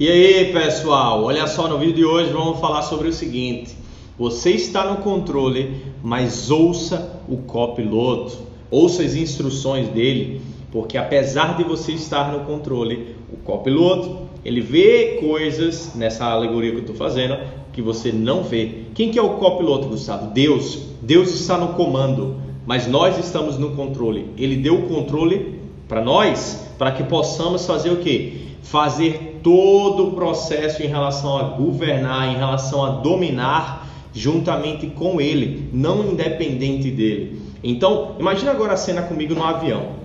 E aí, pessoal? Olha só, no vídeo de hoje vamos falar sobre o seguinte: você está no controle, mas ouça o copiloto, ouça as instruções dele, porque apesar de você estar no controle, o copiloto ele vê coisas nessa alegoria que eu estou fazendo que você não vê. Quem que é o copiloto, Gustavo? Deus. Deus está no comando, mas nós estamos no controle. Ele deu o controle para nós, para que possamos fazer o quê? Fazer todo o processo em relação a governar, em relação a dominar juntamente com ele, não independente dele. Então, imagine agora a cena comigo no avião.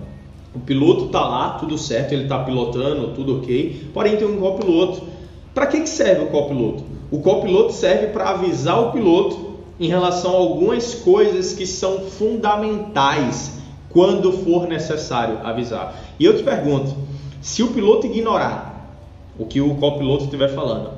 O piloto está lá, tudo certo, ele está pilotando, tudo ok. Porém, tem um copiloto. Para que, que serve o copiloto? O copiloto serve para avisar o piloto em relação a algumas coisas que são fundamentais quando for necessário avisar. E eu te pergunto, se o piloto ignorar o que o copiloto estiver falando,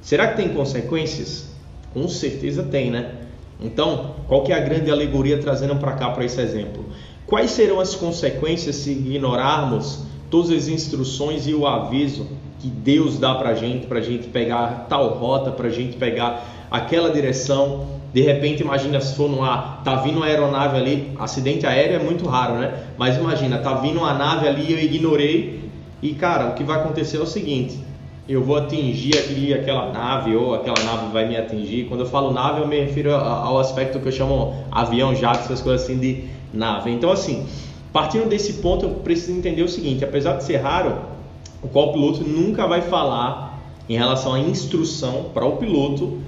será que tem consequências? Com certeza tem, né? Então, qual que é a grande alegoria trazendo para cá para esse exemplo? Quais serão as consequências se ignorarmos todas as instruções e o aviso que Deus dá para a gente, para a gente pegar tal rota, para a gente pegar aquela direção? De repente, imagina se for no ar, tá vindo uma aeronave ali, acidente aéreo é muito raro, né? Mas imagina, tá vindo uma nave ali eu ignorei e cara, o que vai acontecer é o seguinte: eu vou atingir ali aquela nave ou aquela nave vai me atingir. Quando eu falo nave, eu me refiro ao aspecto que eu chamo avião, jato, essas coisas assim de nave. Então, assim, partindo desse ponto, eu preciso entender o seguinte: apesar de ser raro, o qual piloto nunca vai falar em relação à instrução para o piloto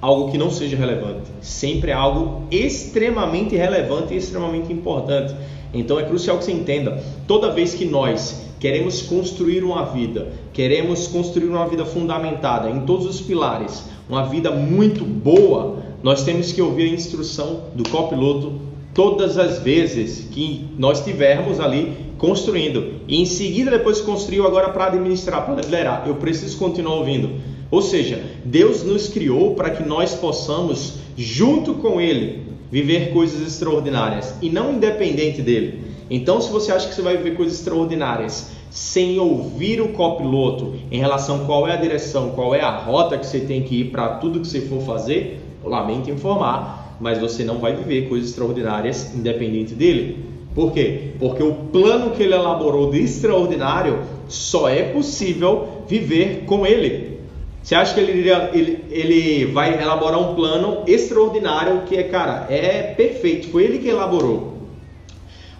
algo que não seja relevante. Sempre é algo extremamente relevante e extremamente importante. Então é crucial que você entenda: toda vez que nós queremos construir uma vida, queremos construir uma vida fundamentada em todos os pilares, uma vida muito boa, nós temos que ouvir a instrução do copiloto todas as vezes que nós estivermos ali construindo. E em seguida, depois construiu, agora para administrar, para liderar, eu preciso continuar ouvindo. Ou seja, Deus nos criou para que nós possamos, junto com Ele, viver coisas extraordinárias e não independente dele. Então, se você acha que você vai viver coisas extraordinárias sem ouvir o copiloto em relação a qual é a direção, qual é a rota que você tem que ir para tudo que você for fazer, lamento informar, mas você não vai viver coisas extraordinárias independente dele. Por quê? Porque o plano que ele elaborou de extraordinário só é possível viver com ele. Você acha que ele, ele, ele vai elaborar um plano extraordinário que é, cara, é perfeito, foi ele que elaborou.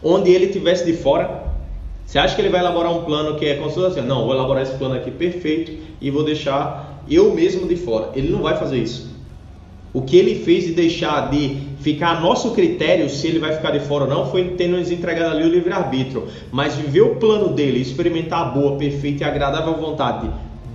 Onde ele tivesse de fora, você acha que ele vai elaborar um plano que é como assim, não, vou elaborar esse plano aqui perfeito e vou deixar eu mesmo de fora. Ele não vai fazer isso. O que ele fez de deixar de ficar a nosso critério se ele vai ficar de fora ou não foi ter nos entregado ali o livre-arbítrio. Mas viver o plano dele, experimentar a boa, perfeita e agradável vontade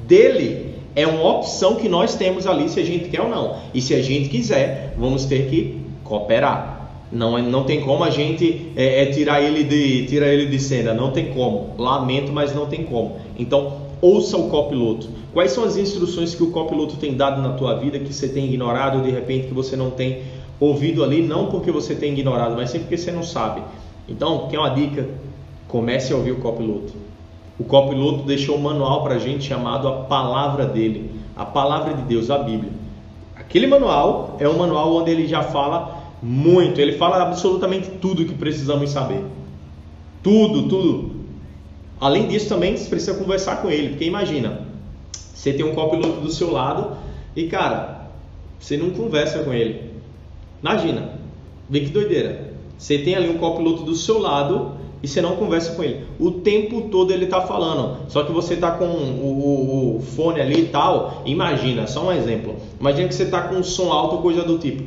dele é uma opção que nós temos ali se a gente quer ou não. E se a gente quiser, vamos ter que cooperar. Não, é, não tem como a gente é, é tirar, ele de, tirar ele de cena, não tem como. Lamento, mas não tem como. Então, ouça o copiloto. Quais são as instruções que o copiloto tem dado na tua vida que você tem ignorado, de repente que você não tem ouvido ali, não porque você tem ignorado, mas sim porque você não sabe. Então, quer uma dica? Comece a ouvir o copiloto. O copiloto deixou um manual para a gente chamado a palavra dele, a palavra de Deus, a Bíblia. Aquele manual é um manual onde ele já fala muito, ele fala absolutamente tudo que precisamos saber. Tudo, tudo. Além disso, também você precisa conversar com ele, porque imagina, você tem um copiloto do seu lado e, cara, você não conversa com ele. Imagina, vê que doideira. Você tem ali um copiloto do seu lado e você não conversa com ele. O tempo todo ele está falando. Só que você está com o, o, o, fone ali e tal. Imagina, só um exemplo. Imagina que você está com um som alto, coisa do tipo.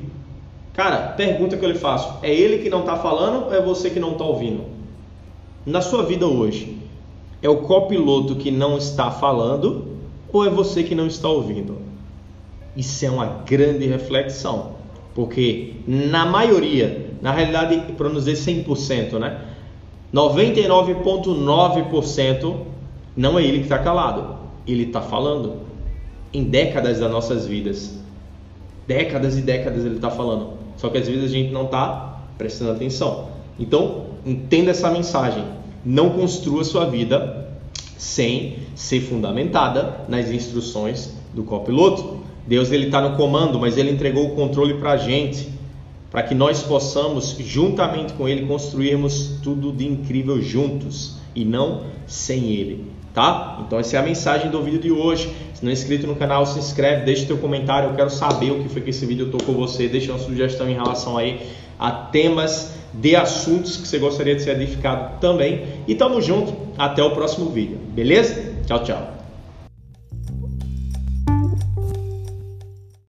Cara, pergunta que eu lhe faço: é ele que não está falando ou é você que não está ouvindo? Na sua vida hoje, é o copiloto que não está falando ou é você que não está ouvindo? Isso é uma grande reflexão, porque na maioria, na realidade, para não dizer 100%, né? 99,9% não é ele que está calado, ele está falando. Em décadas das nossas vidas, décadas e décadas ele está falando, só que às vezes a gente não está prestando atenção. Então, entenda essa mensagem. Não construa sua vida sem ser fundamentada nas instruções do copiloto. Deus ele está no comando, mas ele entregou o controle para a gente, para que nós possamos, juntamente com ele, construirmos tudo de incrível juntos e não sem ele, tá? Então essa é a mensagem do vídeo de hoje. Se não é inscrito no canal, se inscreve, deixa teu comentário. Eu quero saber o que foi que esse vídeo tocou você. Deixa uma sugestão em relação aí a temas de assuntos que você gostaria de ser edificado também. E tamo junto, até o próximo vídeo, beleza? Tchau, tchau.